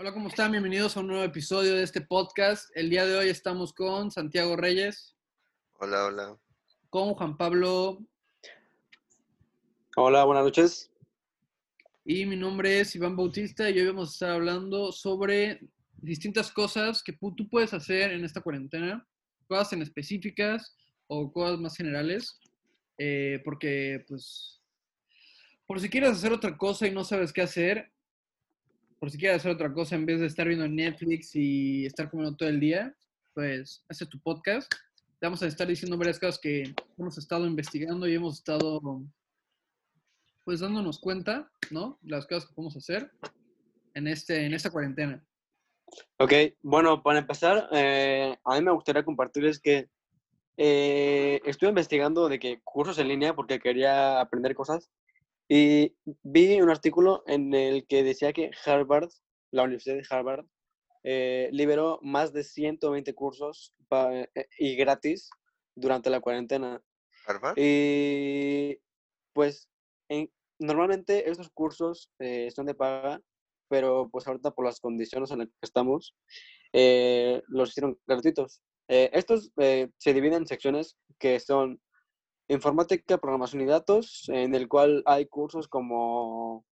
Hola, ¿cómo están? Bienvenidos a un nuevo episodio de este podcast. El día de hoy estamos con Santiago Reyes, Hola, hola. con Juan Pablo Hola, buenas noches. y mi nombre es Iván Bautista y hoy vamos a estar hablando sobre distintas cosas que tú puedes hacer en esta cuarentena, cosas en específicas o cosas más generales, eh, porque pues por si quieres hacer otra cosa y no sabes qué hacer, por si quieres hacer otra cosa en vez de estar viendo Netflix y estar comiendo todo el día, pues este es tu podcast. Te vamos a estar diciendo varias cosas que hemos estado investigando y hemos estado pues dándonos cuenta, ¿no? Las cosas que podemos hacer en, este, en esta cuarentena. Ok, bueno, para empezar, eh, a mí me gustaría compartirles que eh, estuve investigando de que cursos en línea porque quería aprender cosas y vi un artículo en el que decía que Harvard, la Universidad de Harvard, eh, liberó más de 120 cursos pa- eh, y gratis durante la cuarentena. ¿Harvard? Y pues en- normalmente estos cursos eh, son de paga, pero pues ahorita por las condiciones en las que estamos, eh, los hicieron gratuitos. Eh, estos eh, se dividen en secciones que son informática, programación y datos, en el cual hay cursos como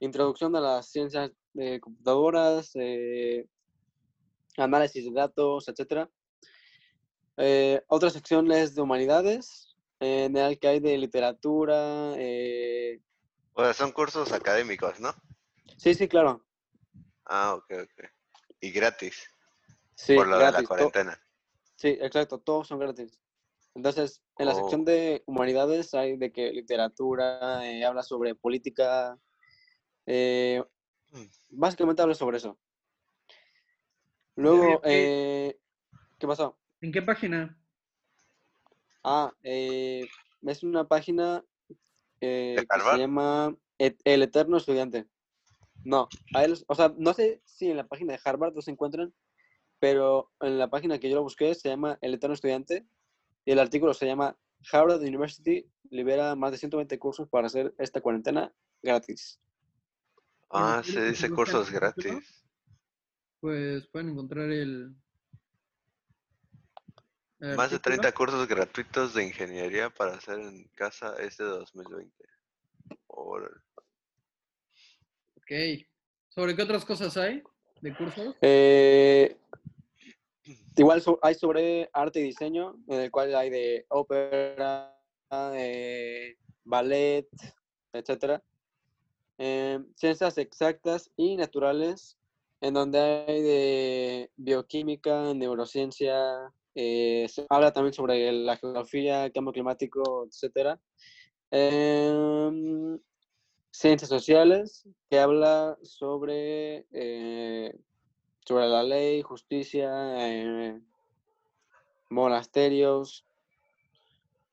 introducción a las ciencias de computadoras, eh, análisis de datos, etc. otra sección es de humanidades, en el que hay de literatura. eh, O sea, son cursos académicos, ¿no? Sí, sí, claro. Ah, ok, ok. Y gratis, Sí, por lo de la cuarentena. Sí, exacto, todos son gratis. Entonces, en la sección Oh. de humanidades hay de que literatura, eh, habla sobre política, eh, Mm. básicamente habla sobre eso. Luego, eh, ¿qué pasó? ¿En qué página? Ah, eh, es una página eh, que se llama Et- El Eterno Estudiante. No, a él- o sea, no sé si en la página de Harvard los encuentran, pero en la página que yo lo busqué se llama El Eterno Estudiante y el artículo se llama Harvard University libera más de 120 cursos para hacer esta cuarentena gratis. Ah, ¿quieres se dice cursos gratis. Pues pueden encontrar el... el Más de artículo. 30 cursos gratuitos de ingeniería para hacer en casa este 2020. Órale. Ok. ¿Sobre qué otras cosas hay de cursos? Eh, igual hay sobre arte y diseño, en el cual hay de ópera, eh, ballet, etcétera. Eh, ciencias exactas y naturales, en donde hay de bioquímica, neurociencia, eh, se habla también sobre la geografía, cambio climático, etcétera. Em, ciencias sociales, que habla sobre eh, sobre la ley, justicia, eh, monasterios.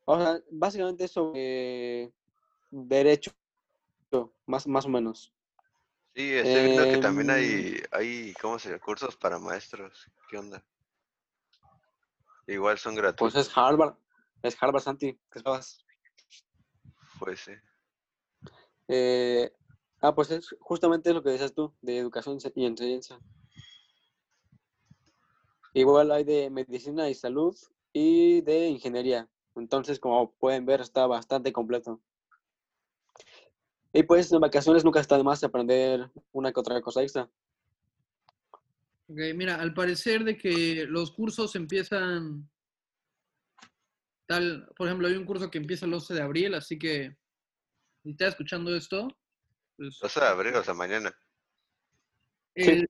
O sea, básicamente sobre derecho, más, más o menos. Sí, estoy viendo que también Em, hay, hay, ¿cómo se llama? Cursos para maestros. ¿Qué onda? Igual son Pues gratuitos. es Harvard, es Harvard, Santi. ¿qué esperabas? Pues sí. Eh, ah, pues es justamente lo que decías tú, de educación y enseñanza. Igual hay de medicina y salud y de ingeniería. Entonces, como pueden ver, está bastante completo. Y pues en vacaciones nunca está de más aprender una que otra cosa extra. Ok, mira, al parecer de que los cursos empiezan tal, por ejemplo, hay un curso que empieza el 11 de abril, así que si estás escuchando esto, pues 12 de abril, o sea, mañana. Sí.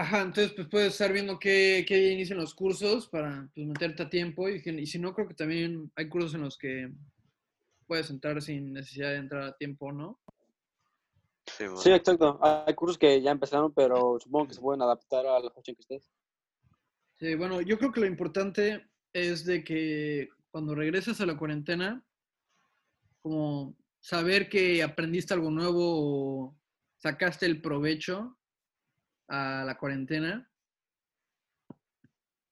Ajá, entonces pues puedes estar viendo qué, qué inician los cursos para pues, meterte a tiempo y, si no, creo que también hay cursos en los que puedes entrar sin necesidad de entrar a tiempo, ¿no? Sí, exacto. Hay cursos que ya empezaron, pero supongo que se pueden adaptar a la fecha en que estés. Sí, bueno, yo creo que lo importante es de que cuando regreses a la cuarentena, como saber que aprendiste algo nuevo o sacaste el provecho a la cuarentena,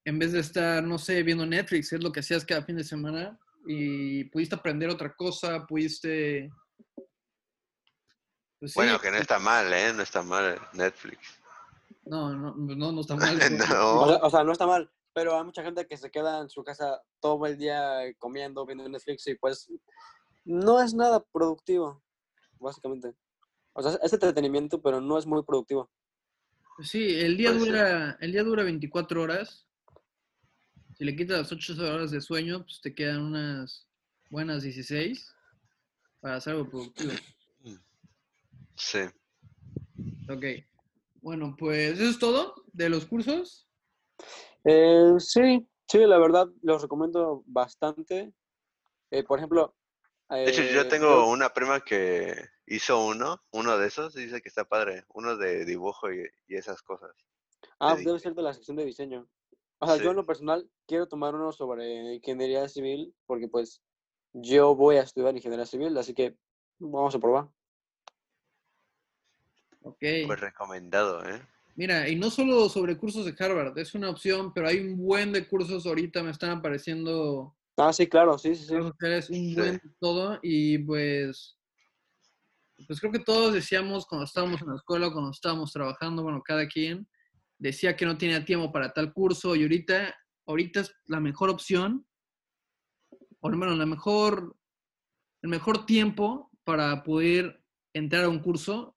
en vez de estar, no sé, viendo Netflix, es lo que hacías cada fin de semana, y pudiste aprender otra cosa, pudiste Pues sí, Bueno, que no está mal, ¿eh? No está mal Netflix. no, no, no, no está mal. no. O sea, o sea, no está mal, pero hay mucha gente que se queda en su casa todo el día comiendo, viendo Netflix y pues no es nada productivo, básicamente. O sea, es entretenimiento, pero no es muy productivo. Sí, el día dura, el día dura 24 horas. Si le quitas las 8 horas de sueño, pues te quedan unas buenas 16 para hacer algo productivo. Sí. Ok. Bueno, pues eso es todo de los cursos. Eh, sí, sí, la verdad los recomiendo bastante. Eh, por ejemplo, De hecho, eh, yo tengo una prima que hizo uno, uno de esos, y dice que está padre, uno de dibujo y, y esas cosas. Ah, de debe ser de la sección de diseño. O sea, yo en lo personal quiero tomar uno sobre ingeniería civil porque pues yo voy a estudiar ingeniería civil, así que vamos a probar. Ok. Pues recomendado, ¿eh? Mira, y no solo sobre cursos de Harvard, es una opción, pero hay un buen de cursos ahorita, me están apareciendo Ah, sí, claro, sí, sí, sí. un buen todo, y pues, pues creo que todos decíamos cuando estábamos en la escuela, cuando estábamos trabajando, bueno, cada quien decía que no tenía tiempo para tal curso, y ahorita, ahorita es la mejor opción, o bueno, la mejor, el mejor tiempo para poder entrar a un curso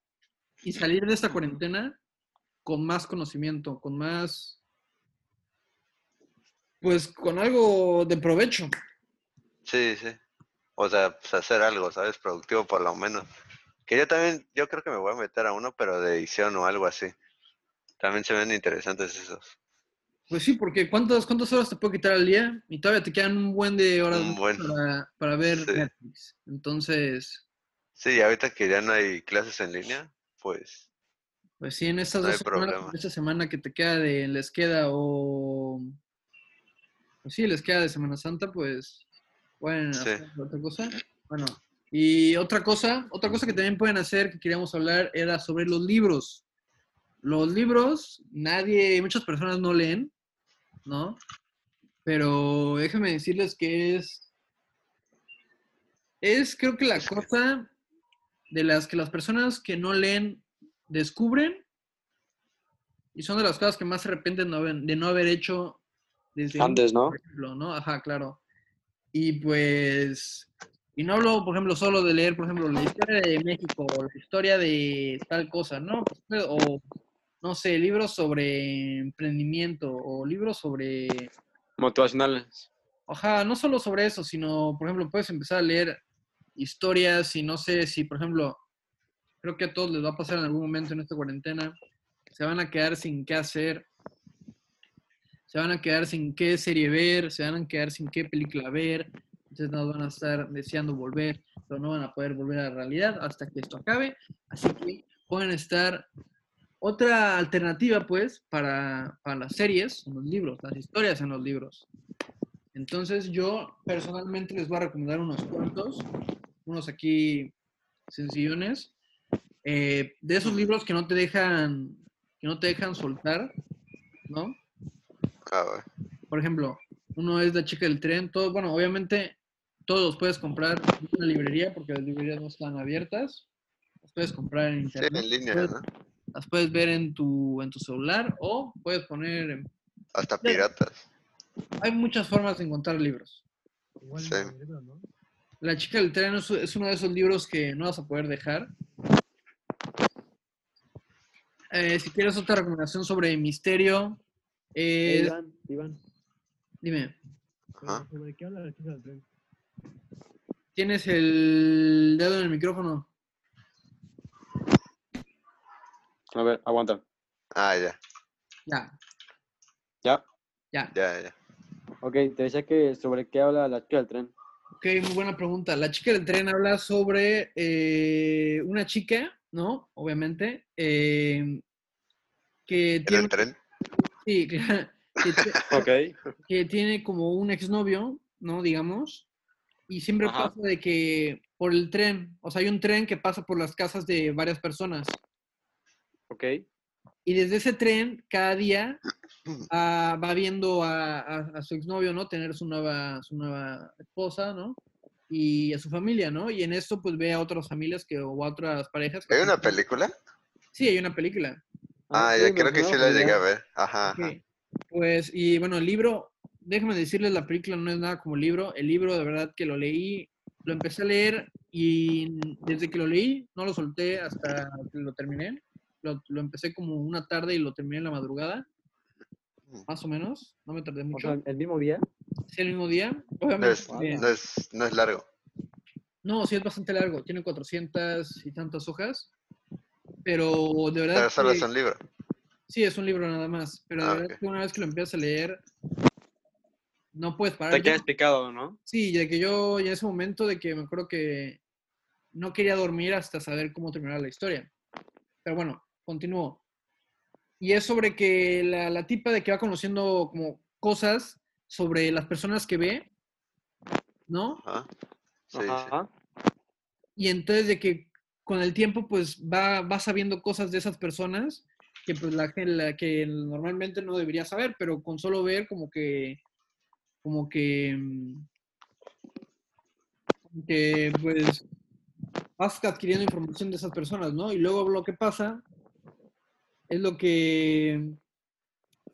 y salir de esta cuarentena con más conocimiento, con más, pues con algo de provecho. Sí, sí. O sea, pues hacer algo, ¿sabes? Productivo por lo menos. Que yo también, yo creo que me voy a meter a uno, pero de edición o algo así. También se ven interesantes esos. Pues sí, porque ¿cuántas, cuántas horas te puede quitar al día? Y todavía te quedan un buen de horas buen. para, para ver Sí. Netflix. Entonces, Sí, y ahorita que ya no hay clases en línea, pues pues sí, en estas No dos semanas, esta semana que te queda de les queda o... Pues sí, les queda de Semana Santa, pues pueden Sí. hacer otra cosa. Bueno, y otra cosa, otra cosa que también pueden hacer, que queríamos hablar, era sobre los libros. Los libros, nadie, muchas personas no leen, ¿no? Pero déjenme decirles que es, es creo que la cosa de las que las personas que no leen descubren y son de las cosas que más se arrepienten de no haber, de no haber hecho desde Antes, ¿no? por ejemplo, ¿no? Ajá, claro. Y pues, y no hablo, por ejemplo, solo de leer, por ejemplo, la historia de México o la historia de tal cosa, ¿no? O, no sé, libros sobre emprendimiento o libros sobre, Motivacionales. ajá, no solo sobre eso, sino, por ejemplo, puedes empezar a leer historias y no sé si, por ejemplo, creo que a todos les va a pasar en algún momento en esta cuarentena, se van a quedar sin qué hacer, se van a quedar sin qué serie ver, se van a quedar sin qué película ver, entonces no van a estar deseando volver, pero no van a poder volver a la realidad hasta que esto acabe, así que pueden estar otra alternativa, pues, para, para las series, son los libros, las historias en los libros. Entonces yo personalmente les voy a recomendar unos cuantos, unos aquí sencillones, eh, de esos libros que no te dejan, que no te dejan soltar, ¿no? Ah, bueno. Por ejemplo, uno es La chica del tren, todo, bueno, obviamente todos los puedes comprar en una librería porque las librerías no están abiertas, los puedes comprar en Sí, internet, en línea, puedes- ¿no? las puedes ver en tu, en tu celular o puedes poner, en- Hasta piratas. hay muchas formas de encontrar libros. Igual Sí. en libro, ¿no? La chica del tren es, es uno de esos libros que no vas a poder dejar. Eh, si quieres otra recomendación sobre misterio, eh, Iván, Iván, dime, Ajá. ¿sobre qué habla la chica del tren? ¿tienes el dedo en el micrófono? A ver, aguanta. Ah, ya, Ya, ¿Ya? ya. ya, ya. Ok, te decía que sobre qué habla la chica del tren. Ok, muy buena pregunta. La chica del tren habla sobre eh, una chica, ¿no? Obviamente, eh, que ¿En tiene, el tren? Sí, claro, que que tiene como un exnovio, ¿no? Digamos, y siempre Ajá. pasa de que por el tren, o sea, hay un tren que pasa por las casas de varias personas, Ok. y desde ese tren, cada día ah, va viendo a, a- a su exnovio, ¿no? Tener su nueva, su nueva esposa, ¿no? y a su familia, ¿no? Y en esto pues ve a otras familias que, o a otras parejas. que ¿Hay una película? Sí, hay una película. Ah, ya creo que sí la llegué a ver. Ajá. Pues, y bueno, el libro, déjame decirles, la película no es nada como libro. El libro, de verdad, que lo leí, lo empecé a leer y desde que lo leí, no lo solté hasta que lo terminé. Lo, lo empecé como una tarde y lo terminé en la madrugada, más o menos. No me tardé O mucho. sea, el mismo día. Sí, el mismo día. No Obviamente. es, eh, no, es, no es largo. No, sí es bastante largo. Tiene 400 y tantas hojas. Pero de verdad. Pero solo que- es un libro. Sí, es un libro nada más. Pero de Ah, verdad ok. que una vez que lo empiezas a leer, no puedes parar. Te quedas picado, ¿no? Sí, de que yo, ya en ese momento de que me acuerdo que no quería dormir hasta saber cómo terminar la historia. Pero bueno, continúo. Y es sobre que la, la tipa de que va conociendo como cosas sobre las personas que ve, ¿no? Ajá. Sí, sí. Ajá. Y entonces de que con el tiempo pues va, va sabiendo cosas de esas personas que pues la, que normalmente no debería saber, pero con solo ver como que como que mm, que pues vas adquiriendo información de esas personas, ¿no? Y luego lo que pasa es lo que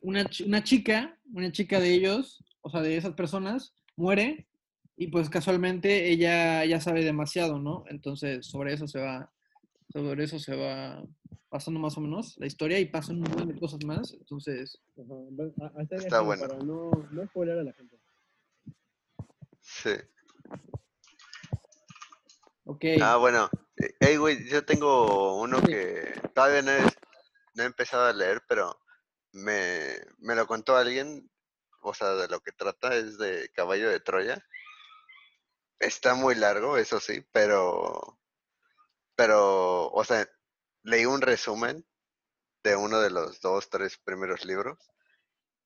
una, una chica, una chica de ellos, o sea, de esas personas, muere y pues casualmente ella ya sabe demasiado, ¿no? Entonces sobre eso se va, sobre eso se va pasando más o menos la historia y pasan un montón de cosas más. Entonces, Ajá, Está bueno. Para no, no spoiler a la gente. Sí. ok. Ah, bueno. Eh, Ey, güey, yo tengo uno Sí. que todavía no he, no he empezado a leer, pero me, me lo contó alguien. O sea, de lo que trata es de Caballo de Troya. Está muy largo, eso sí, pero. Pero, o sea, leí un resumen de uno de los dos, tres primeros libros.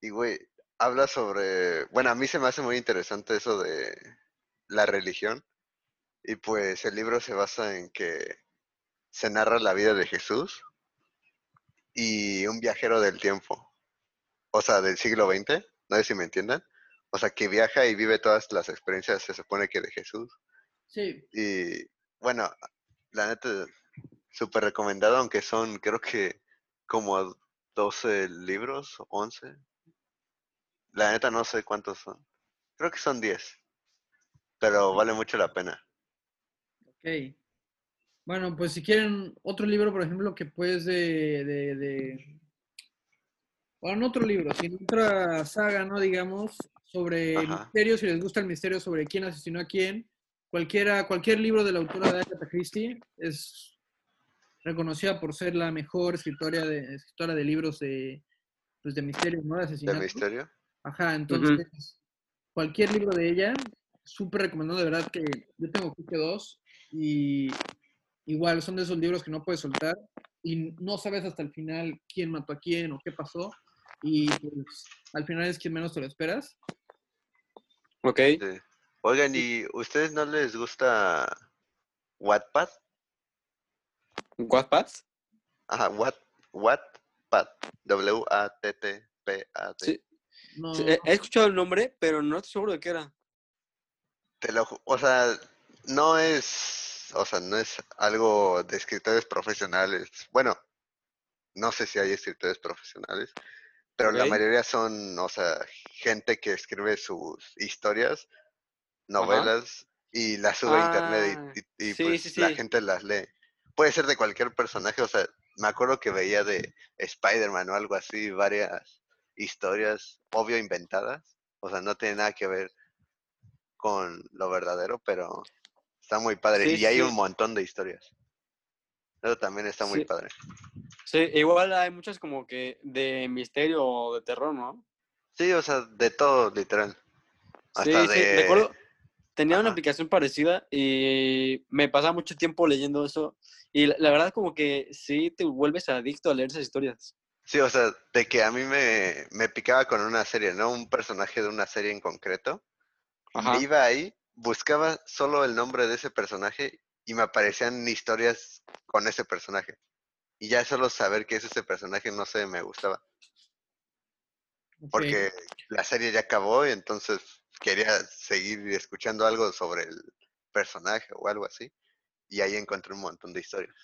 Y, güey, habla sobre. Bueno, a mí se me hace muy interesante eso de la religión. Y pues el libro se basa en que se narra la vida de Jesús y un viajero del tiempo, o sea, del siglo XX, no sé si me entiendan, o sea, que viaja y vive todas las experiencias, se supone que de Jesús. Sí, Y bueno, la neta, súper recomendado, aunque son creo que como 12 libros, 11. La neta no sé cuántos son. Creo que son 10. Pero vale mucho la pena. ok. Bueno, pues si quieren otro libro, por ejemplo, que pues de, de, de- Bueno, no otro libro, sino otra saga, ¿no? Digamos, sobre Ajá. misterio, si les gusta el misterio sobre quién asesinó a quién. Cualquiera, cualquier libro de la autora de Agatha Christie es reconocida por ser la mejor escritora de, escritora de libros de, pues, de misterio, ¿no? De De asesinato. misterio. Ajá, entonces, cualquier libro de ella, súper recomendado, de verdad que yo tengo que dos y igual son de esos libros que no puedes soltar y no sabes hasta el final quién mató a quién o qué pasó y pues al final es quien menos te lo esperas. Ok. Sí. Oigan, ¿y ustedes no les gusta Wattpad? ¿Wattpad? Ajá, Watt, Wattpad. W-A-T-T-P-A-D. Sí. No, Sí, He escuchado el nombre, pero no estoy seguro de qué era. Te lo, o sea, no es, o sea, no es algo de escritores profesionales. Bueno, no sé si hay escritores profesionales, pero la mayoría son, o sea, gente que escribe sus historias, novelas y las sube a internet y, y- y, Ah, sí, pues sí, la sí. gente las lee. Puede ser de cualquier personaje, o sea, me acuerdo que veía de Spider-Man o algo así, varias historias, obvio inventadas, o sea, no tiene nada que ver con lo verdadero, pero está muy padre. Y hay un montón de historias. Eso también está muy Sí. padre. Sí, igual hay muchas como que de misterio o de terror, ¿no? Sí, o sea, de todo, literal. Sí, Hasta sí, de... recuerdo, tenía una aplicación parecida y me pasaba mucho tiempo leyendo eso y la, la verdad como que sí te vuelves adicto a leer esas historias. Sí, o sea, de que a mí me, me picaba con una serie, ¿no? Un personaje de una serie en concreto. Ajá. Me iba ahí, buscaba solo el nombre de ese personaje y me aparecían historias con ese personaje. Y ya solo saber que es ese personaje, no sé, me gustaba. Porque la serie ya acabó y entonces quería seguir escuchando algo sobre el personaje o algo así. Y ahí encontré un montón de historias.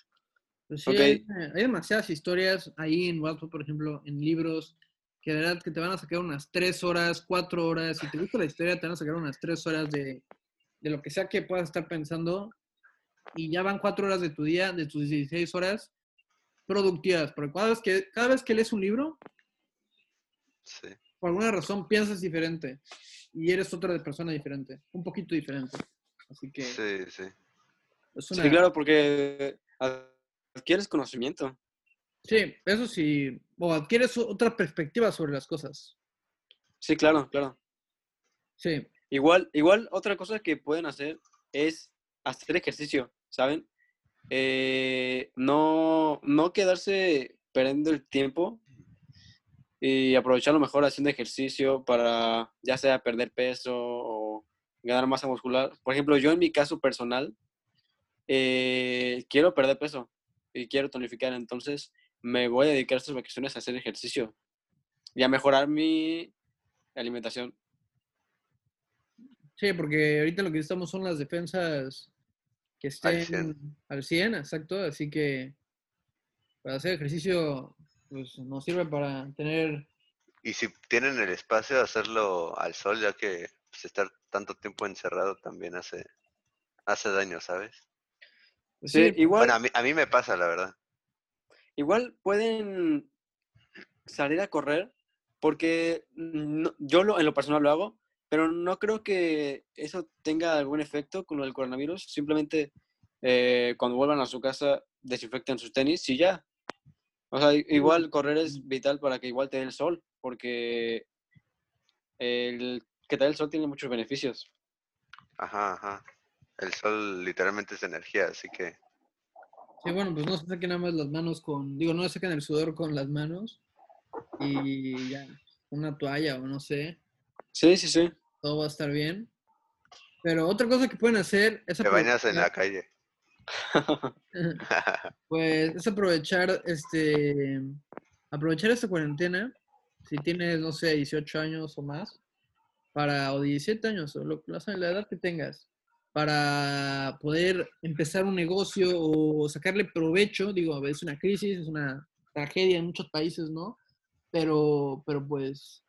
Pues sí, hay, hay demasiadas historias ahí en Wattpad, por ejemplo, en libros, que de verdad que te van a sacar unas tres horas, cuatro horas. Si te gusta la historia, te van a sacar unas tres horas de, de lo que sea que puedas estar pensando. Y ya van cuatro horas de tu día, de tus 16 horas productivas. Porque cada vez que, cada vez que lees un libro, Sí. por alguna razón piensas diferente. Y eres otra persona diferente, un poquito diferente. Así que Sí, sí. es una... Sí, claro, porque adquieres conocimiento. Sí, eso sí. O adquieres otra perspectiva sobre las cosas. Sí, claro, claro. Sí. Igual, igual otra cosa que pueden hacer es hacer ejercicio, ¿saben? Eh, no, no quedarse perdiendo el tiempo y aprovecharlo mejor haciendo ejercicio para ya sea perder peso o ganar masa muscular. Por ejemplo, yo en mi caso personal eh, quiero perder peso y quiero tonificar, entonces me voy a dedicar estas vacaciones a hacer ejercicio y a mejorar mi alimentación. Sí, porque ahorita lo que necesitamos son las defensas que Al estén al 100, exacto. Así que para hacer ejercicio pues, nos sirve para tener... Y si tienen el espacio hacerlo al sol, ya que pues, estar tanto tiempo encerrado también hace, hace daño, ¿sabes? pues, Sí, sí, igual, Bueno, a mí, a mí me pasa, la verdad. igual pueden salir a correr, porque no- yo lo, en lo personal lo hago, pero no creo que eso tenga algún efecto con lo del coronavirus. Simplemente eh, cuando vuelvan a su casa desinfecten sus tenis y ya. O sea, igual correr es vital para que igual te dé el sol, porque el que te dé el sol tiene muchos beneficios. Ajá, ajá. El sol literalmente es energía, así que sí, bueno, pues no se saquen nada más las manos con... Digo, no se saquen el sudor con las manos y ya, una toalla o no sé, Sí, sí, sí. todo va a estar bien. Pero otra cosa que pueden hacer es te bañas en la aprovechar- calle. Pues es aprovechar este aprovechar esta cuarentena, si tienes, no sé, 18 años o más, para, o 17 años, o lo, la la edad que tengas, para poder empezar un negocio o sacarle provecho, digo, es una crisis, es una tragedia en muchos países, ¿no? Pero, pero pues,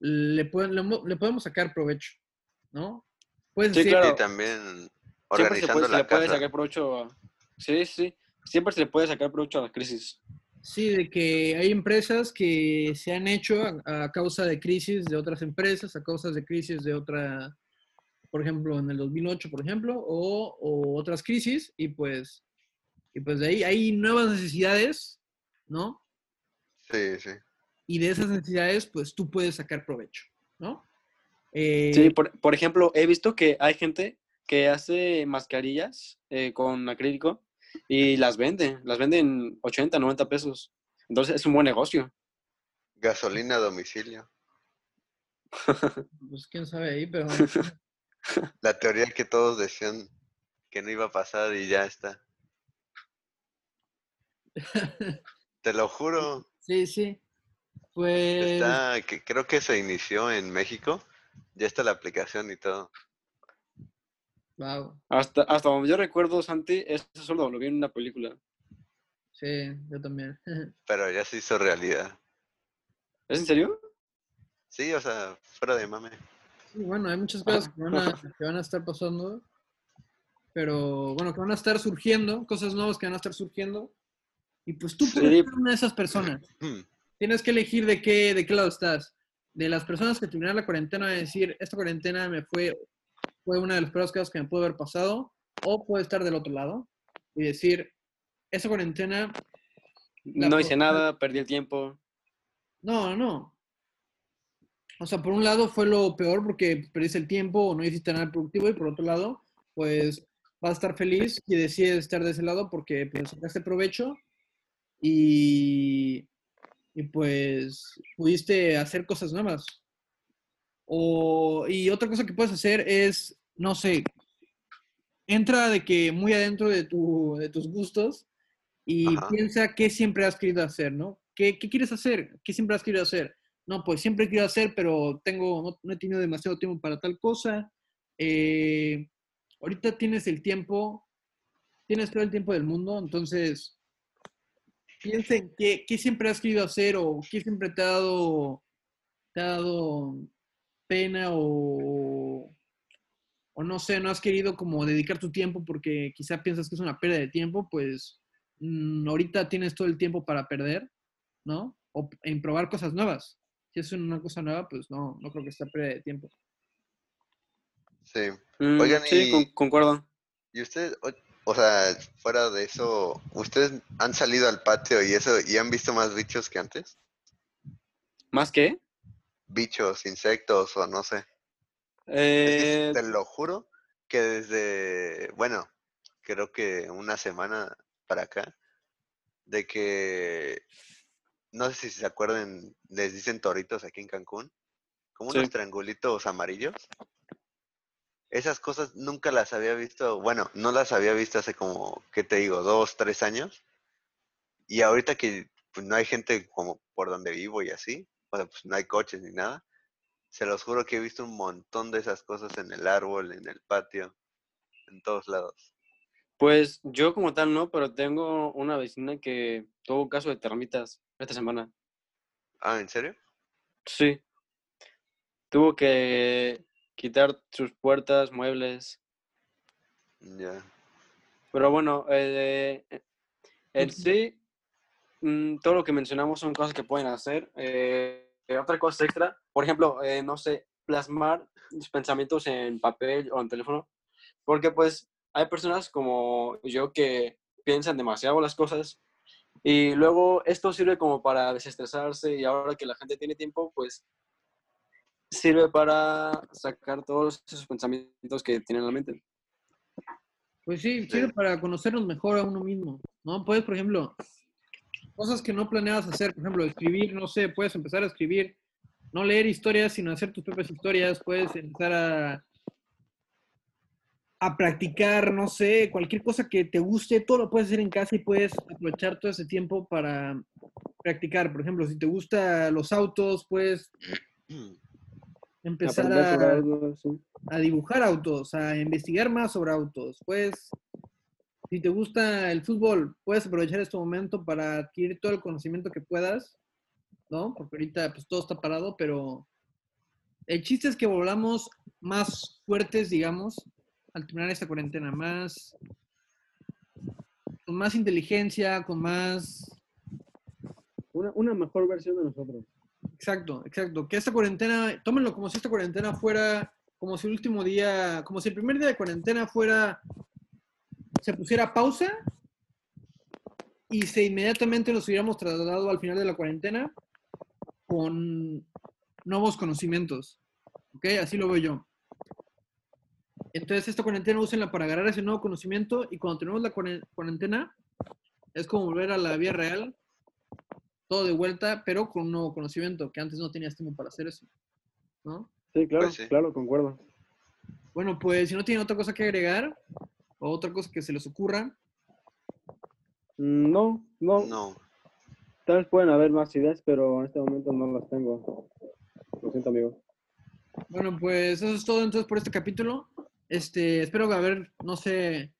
le, pueden- le, le podemos sacar provecho, ¿no? Puedes Sí, decir, claro. Y también Siempre se, organizando puede, se la le puede sacar provecho a... Sí, sí. Siempre se le puede sacar provecho a la crisis. Sí, de que hay empresas que se han hecho a, a causa de crisis de otras empresas, a causa de crisis de otra, por ejemplo, en el 2008, por ejemplo, o, o otras crisis, y pues, y pues de ahí hay nuevas necesidades, ¿no? Sí, sí. Y de esas necesidades, pues tú puedes sacar provecho, ¿no? Eh, Sí, por, por ejemplo, he visto que hay gente que hace mascarillas eh, con acrílico y las vende, las venden 80, 90 pesos. Entonces es un buen negocio. Gasolina a domicilio. Pues quién sabe ahí, pero La teoría que todos decían que no iba a pasar y ya está. Te lo juro. sí, sí. Pues Está, que creo que se inició en México. Ya está la aplicación y todo. wow, Hasta, hasta donde yo recuerdo, Santi, eso solo lo vi en una película. sí, yo también. Pero ya se hizo realidad. ¿Es en serio? Sí, o sea, fuera de mame. Sí, bueno, hay muchas cosas que van, a, que van a estar pasando, pero bueno, que van a estar surgiendo, cosas nuevas que van a estar surgiendo. Y pues tú puedes Sí. ser una de esas personas. Tienes que elegir de qué, de qué lado estás. De las personas que terminaron la cuarentena, de decir, esta cuarentena me fue, fue una de las peores cosas que me pudo haber pasado, o puede estar del otro lado y decir, esta cuarentena, No hice nada, perdí el tiempo. no, no. O sea, por un lado fue lo peor porque perdiste el tiempo o no hiciste nada productivo y por otro lado, pues vas a estar feliz y decides estar de ese lado porque pues sacaste provecho y, y pues pudiste hacer cosas nuevas. O, y otra cosa que puedes hacer es, no sé, entra de que muy adentro de, tu, de tus gustos y Ajá. piensa qué siempre has querido hacer, ¿no? ¿Qué, qué quieres hacer? ¿Qué siempre has querido hacer? No, pues siempre he querido hacer, pero tengo, no, no he tenido demasiado tiempo para tal cosa. Eh, ahorita tienes el tiempo, tienes todo el tiempo del mundo, entonces piensa en qué, qué siempre has querido hacer o qué siempre te ha dado, te ha dado pena o, o no sé, no has querido como dedicar tu tiempo porque quizá piensas que es una pérdida de tiempo, pues mm, ahorita tienes todo el tiempo para perder, ¿no? O en probar cosas nuevas. Si es una cosa nueva, pues no, no creo que sea pérdida de tiempo. Sí. Mm, Oigan, sí, y- con- concuerdo. ¿Y ustedes, o, sea, fuera de eso, ustedes han salido al patio y eso, y han visto más bichos que antes? ¿Más qué? Bichos, insectos o no sé. Es Eh, que te lo juro que desde, bueno, creo que una semana para acá, de que, no sé si se acuerdan, les dicen toritos aquí en Cancún, como Sí. unos triangulitos amarillos. Esas cosas nunca las había visto, bueno, no las había visto hace como, ¿qué te digo? Dos, tres años. Y ahorita que pues, no hay gente como por donde vivo y así, o sea, pues no hay coches ni nada, se los juro que he visto un montón de esas cosas en el árbol, en el patio, en todos lados. pues yo como tal no, pero tengo una vecina que tuvo un caso de termitas esta semana. Ah, ¿en serio? Sí. Tuvo que quitar sus puertas, muebles. Ya. Pero bueno, eh, en sí, mm, todo lo que mencionamos son cosas que pueden hacer. Eh, eh, otra cosa extra, por ejemplo, eh, no sé, plasmar los pensamientos en papel o en teléfono, porque pues hay personas como yo que piensan demasiado las cosas y luego esto sirve como para desestresarse y ahora que la gente tiene tiempo, pues sirve para sacar todos esos pensamientos que tienen en la mente. Pues sí, Sí. sirve para conocernos mejor a uno mismo, ¿no? Puedes, por ejemplo, cosas que no planeabas hacer, por ejemplo, escribir, no sé, puedes empezar a escribir, no leer historias, sino hacer tus propias historias, puedes empezar a, a practicar, no sé, cualquier cosa que te guste, todo lo puedes hacer en casa y puedes aprovechar todo ese tiempo para practicar. Por ejemplo, si te gustan los autos, puedes empezar a algo, sí. a dibujar autos, a investigar más sobre autos. Pues, si te gusta el fútbol, puedes aprovechar este momento para adquirir todo el conocimiento que puedas, ¿no? Porque ahorita pues todo está parado, pero el chiste es que volvamos más fuertes, digamos, al terminar esta cuarentena, más con más inteligencia, con más Una, una mejor versión de nosotros. Exacto, exacto. Que esta cuarentena, tómenlo como si esta cuarentena fuera, como si el último día, como si el primer día de cuarentena fuera, se pusiera pausa y se inmediatamente nos hubiéramos trasladado al final de la cuarentena con nuevos conocimientos. ¿Ok? Así lo veo yo. Entonces, esta cuarentena úsenla para agarrar ese nuevo conocimiento y cuando tenemos la cuaren- cuarentena, es como volver a la vida real, todo de vuelta, pero con un nuevo conocimiento, que antes no tenías tiempo para hacer eso. ¿No? Sí, claro, Pues sí. claro, concuerdo. Bueno, pues si no tienen otra cosa que agregar o otra cosa que se les ocurra, Mm, No, no, No. tal vez pueden haber más ideas, pero en este momento no las tengo. Lo siento, amigo. bueno, pues eso es todo entonces por este capítulo. Este, espero haber, no sé,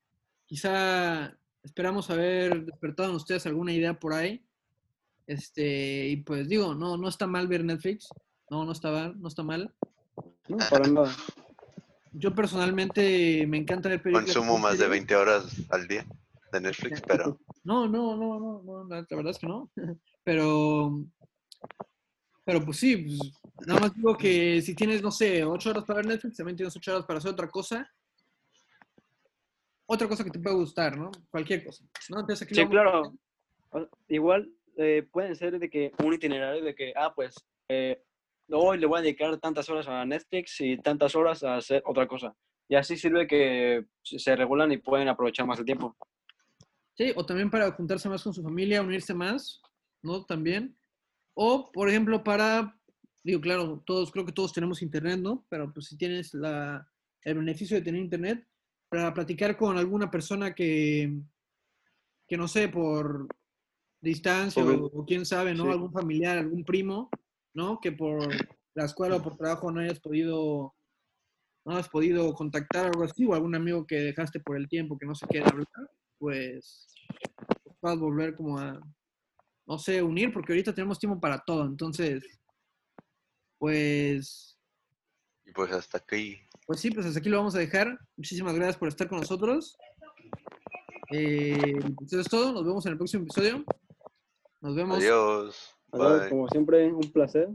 quizá esperamos haber despertado en ustedes alguna idea por ahí. Este, y pues digo, no, no está mal ver Netflix. No, no está mal, no está mal. No, para nada. Yo personalmente me encanta ver películas. Consumo más de series. 20 horas al día de Netflix, pero No, no, no, no, no, la la verdad es que no. Pero, pero pues sí, pues, nada más digo que si tienes, no sé, ocho horas para ver Netflix, también tienes ocho horas para hacer otra cosa. Otra cosa que te puede gustar, ¿no? Cualquier cosa. ¿no? Entonces aquí Sí, claro. Igual eh, pueden ser de que un itinerario de que, ah, pues eh, hoy le voy a dedicar tantas horas a Netflix y tantas horas a hacer otra cosa. Y así sirve que se regulan y pueden aprovechar más el tiempo. Sí, o también para juntarse más con su familia, unirse más, ¿no? También. O, por ejemplo, para, digo, claro, todos, creo que todos tenemos internet, ¿no? Pero pues si tienes la, el beneficio de tener internet, para platicar con alguna persona que, que no sé, por distancia o, o quién sabe, ¿no? sí. Algún familiar, algún primo, ¿no? Que por la escuela o por trabajo no hayas podido no has podido contactar algo así, o algún amigo que dejaste por el tiempo que no se quiere hablar, pues puedas volver como a, no sé, unir, porque ahorita tenemos tiempo para todo. Entonces, pues, Y pues hasta aquí. pues sí, pues hasta aquí lo vamos a dejar. Muchísimas gracias por estar con nosotros. Eh, pues eso es todo. Nos vemos en el próximo episodio. Nos vemos. Adiós. Adiós, Bye. como siempre, un placer.